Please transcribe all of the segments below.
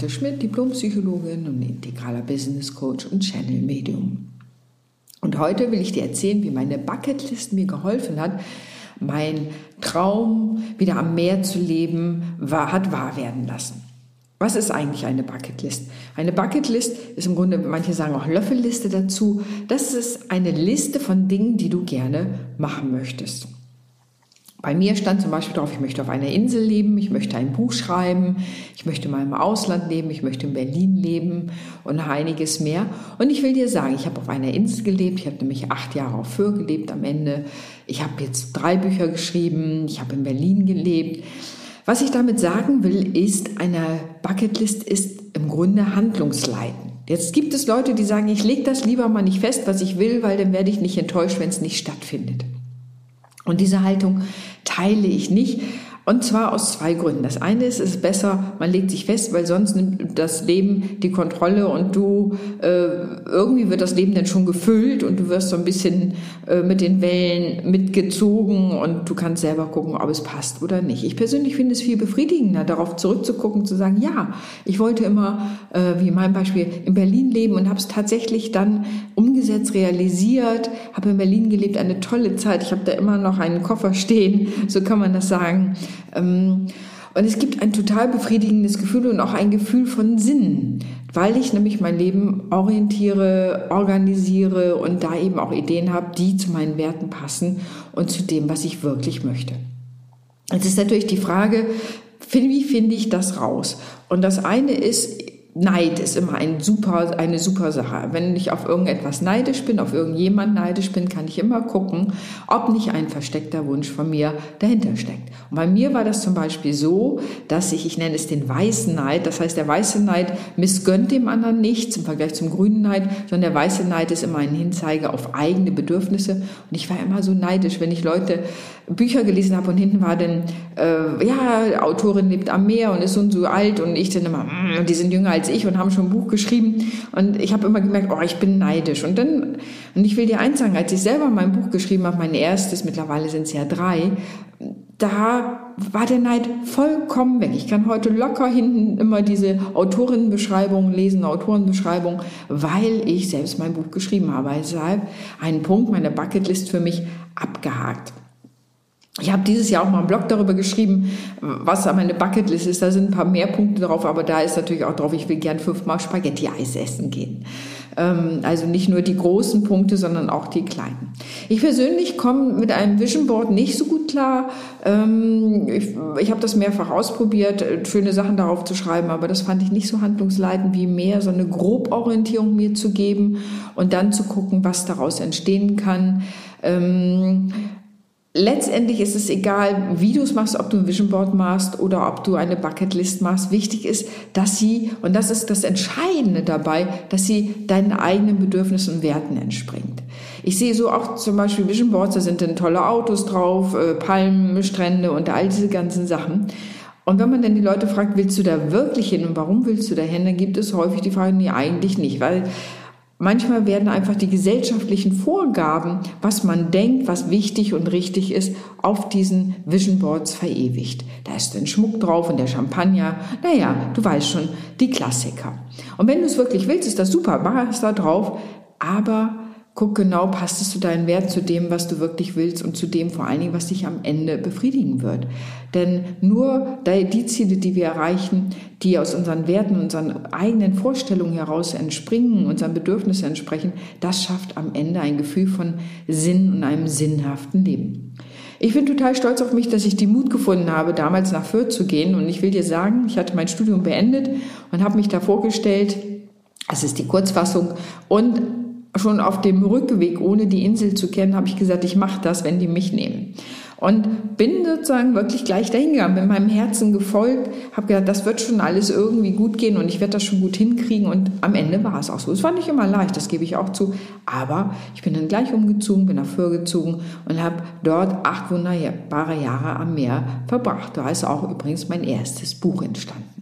Renate Schmidt, Diplompsychologin und integraler Business Coach und Channel Medium. Und heute will ich dir erzählen, wie meine Bucketlist mir geholfen hat, mein Traum wieder am Meer zu leben, war, hat wahr werden lassen. Was ist eigentlich eine Bucketlist? Eine Bucketlist ist im Grunde, manche sagen auch Löffelliste dazu. Das ist eine Liste von Dingen, die du gerne machen möchtest. Bei mir stand zum Beispiel drauf, ich möchte auf einer Insel leben, ich möchte ein Buch schreiben, ich möchte mal im Ausland leben, ich möchte in Berlin leben und einiges mehr. Und ich will dir sagen, ich habe auf einer Insel gelebt, ich habe nämlich acht Jahre auf Föhr gelebt am Ende. Ich habe jetzt drei Bücher geschrieben, ich habe in Berlin gelebt. Was ich damit sagen will, ist, eine Bucketlist ist im Grunde handlungsleitend. Jetzt gibt es Leute, die sagen, ich lege das lieber mal nicht fest, was ich will, weil dann werde ich nicht enttäuscht, wenn es nicht stattfindet. Und diese Haltung teile ich nicht. Und zwar aus zwei Gründen. Das eine ist, es ist besser, man legt sich fest, weil sonst nimmt das Leben die Kontrolle und du, äh, irgendwie wird das Leben dann schon gefüllt und du wirst so ein bisschen äh, mit den Wellen mitgezogen und du kannst selber gucken, ob es passt oder nicht. Ich persönlich finde es viel befriedigender, darauf zurückzugucken, zu sagen, ja, ich wollte immer, äh, wie in meinem Beispiel, in Berlin leben und habe es tatsächlich dann umgesetzt, realisiert, habe in Berlin gelebt, eine tolle Zeit. Ich habe da immer noch einen Koffer stehen, so kann man das sagen. Ähm, und es gibt ein total befriedigendes Gefühl und auch ein Gefühl von Sinn, weil ich nämlich mein Leben orientiere, organisiere und da eben auch Ideen habe, die zu meinen Werten passen und zu dem, was ich wirklich möchte. Jetzt ist natürlich die Frage, wie finde ich das raus? Und das eine ist, Neid ist immer ein super, eine super Sache. Wenn ich auf irgendetwas neidisch bin, auf irgendjemand neidisch bin, kann ich immer gucken, ob nicht ein versteckter Wunsch von mir dahinter steckt. Und bei mir war das zum Beispiel so, dass ich, ich nenne es den weißen Neid, das heißt, der weiße Neid missgönnt dem anderen nichts im Vergleich zum grünen Neid, sondern der weiße Neid ist immer ein Hinzeige auf eigene Bedürfnisse. Und ich war immer so neidisch, wenn ich Leute Bücher gelesen habe und hinten war dann, äh, ja, Autorin lebt am Meer und ist so und so alt und ich dann immer, mm, die sind jünger als ich und haben schon ein Buch geschrieben und ich habe immer gemerkt, oh, ich bin neidisch und dann, und ich will dir eins sagen, als ich selber mein Buch geschrieben habe, mein erstes, mittlerweile sind es ja drei, da war der Neid vollkommen weg. Ich kann heute locker hinten immer diese Autorinnenbeschreibung lesen, Autorenbeschreibung, weil ich selbst mein Buch geschrieben habe. Deshalb ein Punkt meiner Bucketlist für mich abgehakt. Ich habe dieses Jahr auch mal einen Blog darüber geschrieben, was meine Bucketlist ist. Da sind ein paar mehr Punkte drauf, aber da ist natürlich auch drauf, ich will gern fünfmal Spaghetti-Eis essen gehen. Ähm, also nicht nur die großen Punkte, sondern auch die kleinen. Ich persönlich komme mit einem Vision Board nicht so gut klar. Ähm, ich, ich habe das mehrfach ausprobiert, schöne Sachen darauf zu schreiben, aber das fand ich nicht so handlungsleitend, wie mehr so eine Groborientierung mir zu geben und dann zu gucken, was daraus entstehen kann. Letztendlich ist es egal, wie du es machst, ob du ein Vision Board machst oder ob du eine Bucketlist machst. Wichtig ist, dass sie, und das ist das Entscheidende dabei, dass sie deinen eigenen Bedürfnissen und Werten entspringt. Ich sehe so auch zum Beispiel Vision Boards, da sind dann tolle Autos drauf, äh, Palmen, und all diese ganzen Sachen. Und wenn man dann die Leute fragt, willst du da wirklich hin und warum willst du da hin, dann gibt es häufig die Frage, nee, eigentlich nicht, weil Manchmal werden einfach die gesellschaftlichen Vorgaben, was man denkt, was wichtig und richtig ist, auf diesen Vision Boards verewigt. Da ist ein Schmuck drauf und der Champagner. Naja, du weißt schon, die Klassiker. Und wenn du es wirklich willst, ist das super, mach es da drauf. Aber Guck genau, passt es zu deinen Werten, zu dem, was du wirklich willst und zu dem vor allen Dingen, was dich am Ende befriedigen wird. Denn nur die Ziele, die wir erreichen, die aus unseren Werten, unseren eigenen Vorstellungen heraus entspringen, unseren Bedürfnissen entsprechen, das schafft am Ende ein Gefühl von Sinn und einem sinnhaften Leben. Ich bin total stolz auf mich, dass ich die Mut gefunden habe, damals nach Fürth zu gehen. Und ich will dir sagen, ich hatte mein Studium beendet und habe mich da vorgestellt, das ist die Kurzfassung, und schon auf dem Rückweg, ohne die Insel zu kennen, habe ich gesagt, ich mache das, wenn die mich nehmen. Und bin sozusagen wirklich gleich dahin gegangen, bin meinem Herzen gefolgt, habe gedacht, das wird schon alles irgendwie gut gehen und ich werde das schon gut hinkriegen. Und am Ende war es auch so. Es war nicht immer leicht, das gebe ich auch zu. Aber ich bin dann gleich umgezogen, bin nach Föhr gezogen und habe dort acht wunderbare Jahre am Meer verbracht. Da ist auch übrigens mein erstes Buch entstanden.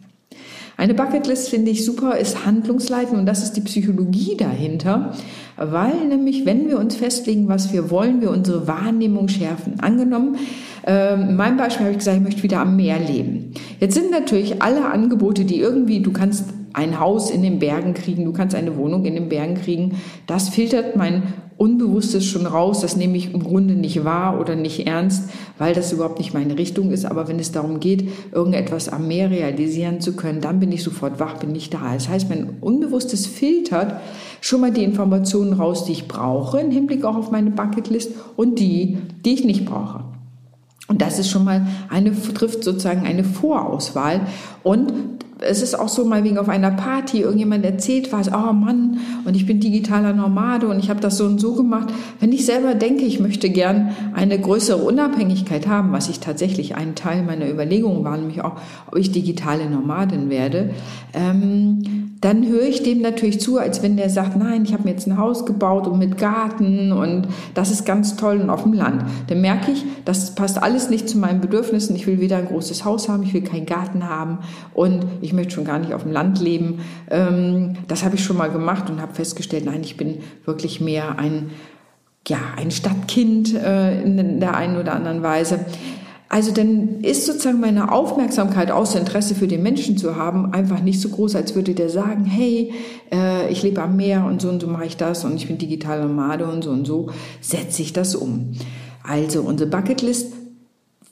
Eine Bucketlist finde ich super, ist handlungsleitend und das ist die Psychologie dahinter, weil nämlich, wenn wir uns festlegen, was wir wollen, wir unsere Wahrnehmung schärfen. Angenommen, äh, in meinem Beispiel habe ich gesagt, ich möchte wieder am Meer leben. Jetzt sind natürlich alle Angebote, die irgendwie, du kannst ein Haus in den Bergen kriegen, du kannst eine Wohnung in den Bergen kriegen. Das filtert mein Unbewusstes schon raus. Das nehme ich im Grunde nicht wahr oder nicht ernst, weil das überhaupt nicht meine Richtung ist. Aber wenn es darum geht, irgendetwas am Meer realisieren zu können, dann bin ich sofort wach, bin ich da. Das heißt, mein Unbewusstes filtert schon mal die Informationen raus, die ich brauche, im Hinblick auch auf meine Bucketlist und die, die ich nicht brauche. Und das ist schon mal eine, trifft sozusagen eine Vorauswahl. Und es ist auch so mal wegen auf einer Party, irgendjemand erzählt was, oh Mann, und ich bin digitaler Nomade und ich habe das so und so gemacht. Wenn ich selber denke, ich möchte gern eine größere Unabhängigkeit haben, was ich tatsächlich ein Teil meiner Überlegungen war, nämlich auch, ob ich digitale Nomadin werde, ähm, dann höre ich dem natürlich zu, als wenn der sagt, nein, ich habe mir jetzt ein Haus gebaut und mit Garten und das ist ganz toll und auf dem Land. Dann merke ich, das passt alles nicht zu meinen Bedürfnissen. Ich will weder ein großes Haus haben, ich will keinen Garten haben und ich möchte schon gar nicht auf dem Land leben. Ähm, das habe ich schon mal gemacht und habe festgestellt, nein, ich bin wirklich mehr ein ja, ein Stadtkind äh, in der einen oder anderen Weise. Also dann ist sozusagen meine Aufmerksamkeit, außer Interesse für den Menschen zu haben, einfach nicht so groß, als würde der sagen, hey, äh, ich lebe am Meer und so und so mache ich das und ich bin digital Nomade und so und so setze ich das um. Also unsere Bucketlist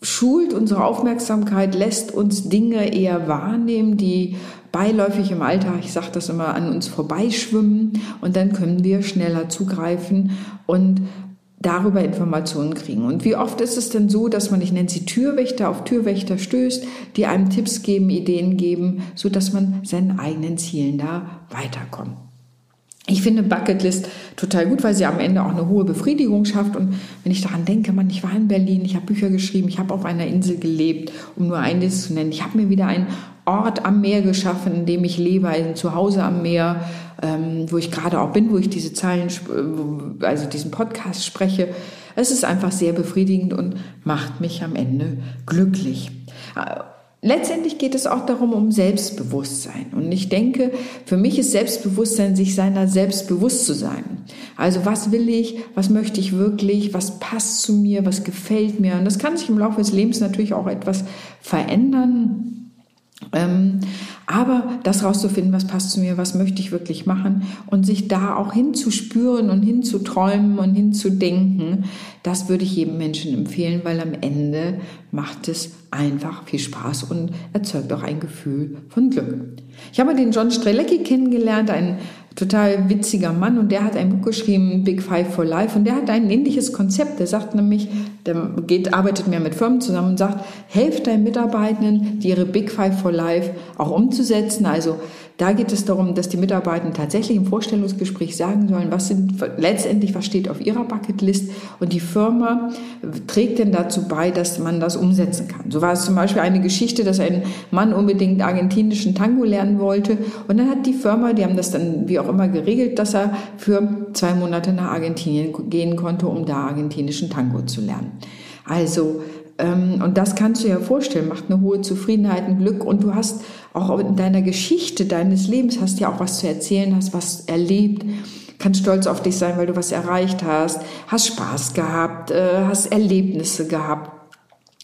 schult unsere Aufmerksamkeit, lässt uns Dinge eher wahrnehmen, die beiläufig im Alltag, ich sage das immer, an uns vorbeischwimmen und dann können wir schneller zugreifen und darüber Informationen kriegen. Und wie oft ist es denn so, dass man, ich nenne sie Türwächter, auf Türwächter stößt, die einem Tipps geben, Ideen geben, so dass man seinen eigenen Zielen da weiterkommt. Ich finde Bucketlist total gut, weil sie am Ende auch eine hohe Befriedigung schafft. Und wenn ich daran denke, man, ich war in Berlin, ich habe Bücher geschrieben, ich habe auf einer Insel gelebt, um nur eines zu nennen. Ich habe mir wieder einen Ort am Meer geschaffen, in dem ich lebe, ein Zuhause am Meer, ähm, wo ich gerade auch bin, wo ich diese Zeilen, äh, also diesen Podcast spreche. Es ist einfach sehr befriedigend und macht mich am Ende glücklich. Letztendlich geht es auch darum, um Selbstbewusstsein. Und ich denke, für mich ist Selbstbewusstsein, sich seiner selbst bewusst zu sein. Also was will ich, was möchte ich wirklich, was passt zu mir, was gefällt mir. Und das kann sich im Laufe des Lebens natürlich auch etwas verändern. Ähm, aber das rauszufinden, was passt zu mir, was möchte ich wirklich machen und sich da auch hinzuspüren und hinzuträumen und hinzudenken, das würde ich jedem Menschen empfehlen, weil am Ende macht es einfach viel Spaß und erzeugt auch ein Gefühl von Glück. Ich habe den John Strelecki kennengelernt, ein total witziger Mann und der hat ein Buch geschrieben, Big Five for Life und der hat ein ähnliches Konzept. Der sagt nämlich, der geht, arbeitet mehr mit Firmen zusammen und sagt, helft deinen Mitarbeitenden, ihre Big Five for Life auch umzusetzen. Also da geht es darum, dass die Mitarbeitenden tatsächlich im Vorstellungsgespräch sagen sollen, was sind letztendlich, was steht auf ihrer Bucketlist und die Firma trägt denn dazu bei, dass man das umsetzen kann. So war es zum Beispiel eine Geschichte, dass ein Mann unbedingt argentinischen Tango lernen wollte und dann hat die Firma, die haben das dann wie auch immer geregelt, dass er für zwei Monate nach Argentinien gehen konnte, um da argentinischen Tango zu lernen. Also ähm, und das kannst du dir vorstellen, macht eine hohe Zufriedenheit, ein Glück und du hast auch in deiner Geschichte deines Lebens hast ja auch was zu erzählen, hast was erlebt, kannst stolz auf dich sein, weil du was erreicht hast, hast Spaß gehabt, äh, hast Erlebnisse gehabt.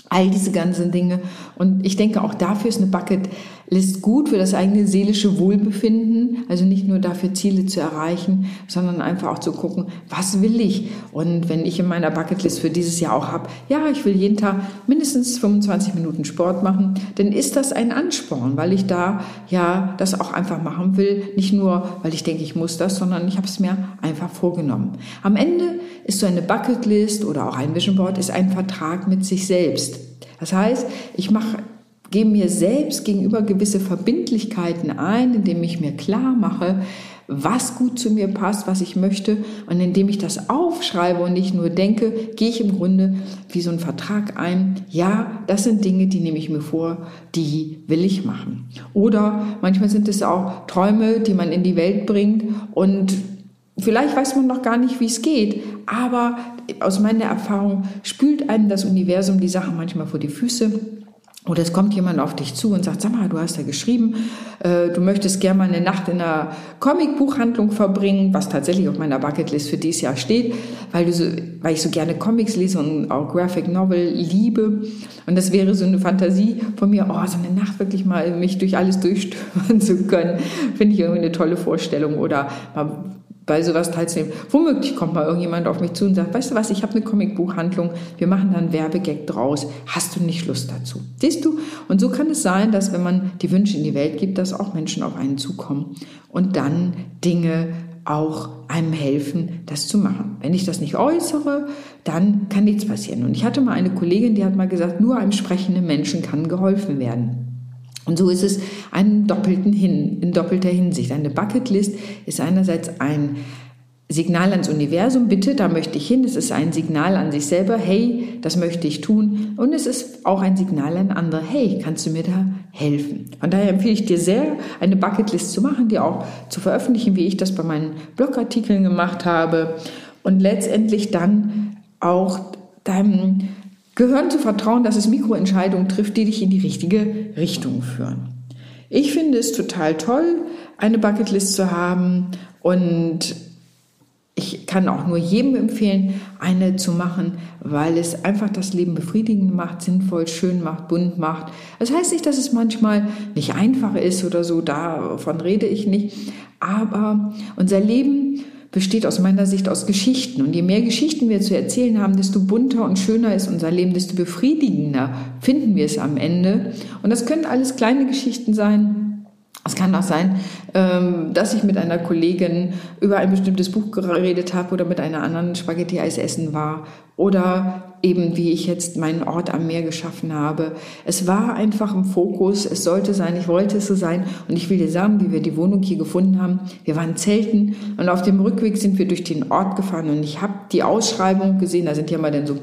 All diese ganzen Dinge. Und ich denke, auch dafür ist eine Bucketlist gut für das eigene seelische Wohlbefinden. Also nicht nur dafür, Ziele zu erreichen, sondern einfach auch zu gucken, was will ich? Und wenn ich in meiner Bucketlist für dieses Jahr auch habe, ja, ich will jeden Tag mindestens 25 Minuten Sport machen, dann ist das ein Ansporn, weil ich da ja das auch einfach machen will. Nicht nur, weil ich denke, ich muss das, sondern ich habe es mir einfach vorgenommen. Am Ende ist so eine Bucketlist oder auch ein Vision Board ist ein Vertrag mit sich selbst. Das heißt, ich mache gebe mir selbst gegenüber gewisse Verbindlichkeiten ein, indem ich mir klar mache, was gut zu mir passt, was ich möchte. Und indem ich das aufschreibe und nicht nur denke, gehe ich im Grunde wie so ein Vertrag ein. Ja, das sind Dinge, die nehme ich mir vor, die will ich machen. Oder manchmal sind es auch Träume, die man in die Welt bringt und Vielleicht weiß man noch gar nicht, wie es geht, aber aus meiner Erfahrung spült einem das Universum die Sachen manchmal vor die Füße. Oder es kommt jemand auf dich zu und sagt, sag mal, du hast ja geschrieben, äh, du möchtest gerne mal eine Nacht in einer Comicbuchhandlung verbringen, was tatsächlich auf meiner Bucketlist für dieses Jahr steht, weil, du so, weil ich so gerne Comics lese und auch Graphic Novel liebe. Und das wäre so eine Fantasie von mir, oh, so eine Nacht wirklich mal mich durch alles durchstöbern zu können, finde ich irgendwie eine tolle Vorstellung. Oder mal bei sowas teilzunehmen. Womöglich kommt mal irgendjemand auf mich zu und sagt, weißt du was, ich habe eine Comicbuchhandlung, wir machen da einen Werbegag draus, hast du nicht Lust dazu? Siehst du? Und so kann es sein, dass wenn man die Wünsche in die Welt gibt, dass auch Menschen auf einen zukommen und dann Dinge auch einem helfen, das zu machen. Wenn ich das nicht äußere, dann kann nichts passieren. Und ich hatte mal eine Kollegin, die hat mal gesagt, nur einem sprechenden Menschen kann geholfen werden. Und so ist es einen doppelten Hin, in doppelter Hinsicht. Eine Bucketlist ist einerseits ein Signal ans Universum, bitte, da möchte ich hin. Es ist ein Signal an sich selber, hey, das möchte ich tun. Und es ist auch ein Signal an andere, hey, kannst du mir da helfen? Von daher empfehle ich dir sehr, eine Bucketlist zu machen, die auch zu veröffentlichen, wie ich das bei meinen Blogartikeln gemacht habe. Und letztendlich dann auch deinem Gehören zu vertrauen, dass es Mikroentscheidungen trifft, die dich in die richtige Richtung führen. Ich finde es total toll, eine Bucketlist zu haben und ich kann auch nur jedem empfehlen, eine zu machen, weil es einfach das Leben befriedigend macht, sinnvoll, schön macht, bunt macht. Das heißt nicht, dass es manchmal nicht einfach ist oder so, davon rede ich nicht, aber unser Leben besteht aus meiner Sicht aus Geschichten. Und je mehr Geschichten wir zu erzählen haben, desto bunter und schöner ist unser Leben, desto befriedigender finden wir es am Ende. Und das können alles kleine Geschichten sein. Es kann auch sein, ähm, dass ich mit einer Kollegin über ein bestimmtes Buch geredet habe oder mit einer anderen Spaghetti-Eis essen war oder eben wie ich jetzt meinen Ort am Meer geschaffen habe. Es war einfach im Fokus, es sollte sein, ich wollte es so sein und ich will dir sagen, wie wir die Wohnung hier gefunden haben. Wir waren zelten und auf dem Rückweg sind wir durch den Ort gefahren und ich habe die Ausschreibung gesehen, da sind ja mal dann so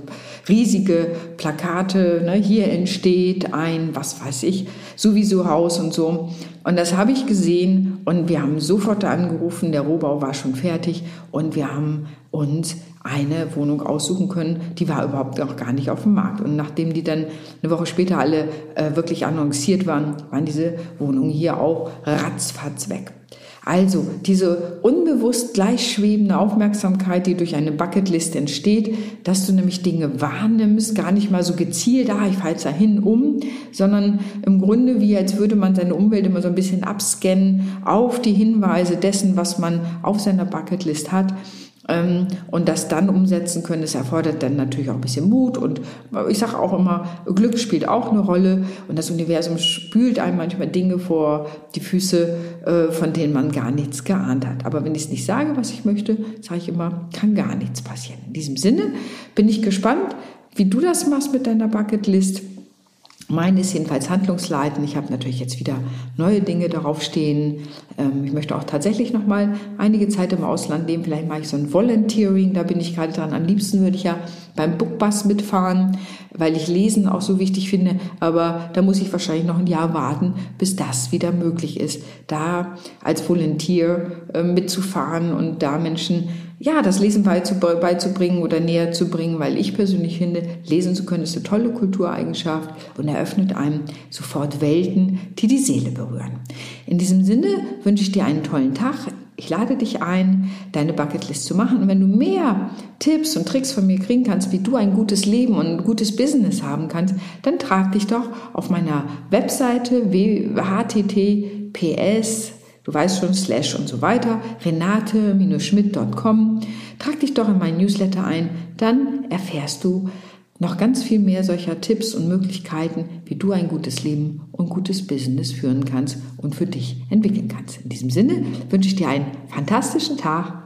riesige Plakate, ne, hier entsteht ein, was weiß ich, sowieso Haus und so. Und das habe ich gesehen und wir haben sofort angerufen, der Rohbau war schon fertig und wir haben uns eine Wohnung aussuchen können, die war überhaupt noch gar nicht auf dem Markt. Und nachdem die dann eine Woche später alle äh, wirklich annonciert waren, waren diese Wohnungen hier auch ratzfatz weg. Also diese unbewusst gleichschwebende Aufmerksamkeit, die durch eine Bucketlist entsteht, dass du nämlich Dinge wahrnimmst, gar nicht mal so gezielt, ah, ich fahre jetzt dahin um, sondern im Grunde wie als würde man seine Umwelt immer so ein bisschen abscannen auf die Hinweise dessen, was man auf seiner Bucketlist hat und das dann umsetzen können, das erfordert dann natürlich auch ein bisschen Mut und ich sage auch immer, Glück spielt auch eine Rolle und das Universum spült einem manchmal Dinge vor die Füße, äh, von denen man gar nichts geahnt hat. Aber wenn ich es nicht sage, was ich möchte, sage ich immer, kann gar nichts passieren. In diesem Sinne bin ich gespannt, wie du das machst mit deiner Bucketlist. Meine ist jedenfalls handlungsleitend. Ich habe natürlich jetzt wieder neue Dinge darauf stehen. Ähm, ich möchte auch tatsächlich noch mal einige Zeit im Ausland leben. Vielleicht mache ich so ein Volunteering, da bin ich gerade dran. Am liebsten würde ich ja beim Bookbus mitfahren, weil ich Lesen auch so wichtig finde. Aber da muss ich wahrscheinlich noch ein Jahr warten, bis das wieder möglich ist, da als Volunteer äh, mitzufahren und da Menschen ja, das Lesen beizubringen oder näher zu bringen, weil ich persönlich finde, lesen zu können ist eine tolle Kultureigenschaft und eröffnet einem sofort Welten, die die Seele berühren. In diesem Sinne wünsche ich dir einen tollen Tag. Ich lade dich ein, deine Bucketlist zu machen. Und wenn du mehr Tipps und Tricks von mir kriegen kannst, wie du ein gutes Leben und ein gutes Business haben kannst, dann trag dich doch auf meiner Webseite https Du weißt schon, slash und so weiter, renate-schmidt.com. Trag dich doch in meinen Newsletter ein, dann erfährst du noch ganz viel mehr solcher Tipps und Möglichkeiten, wie du ein gutes Leben und gutes Business führen kannst und für dich entwickeln kannst. In diesem Sinne wünsche ich dir einen fantastischen Tag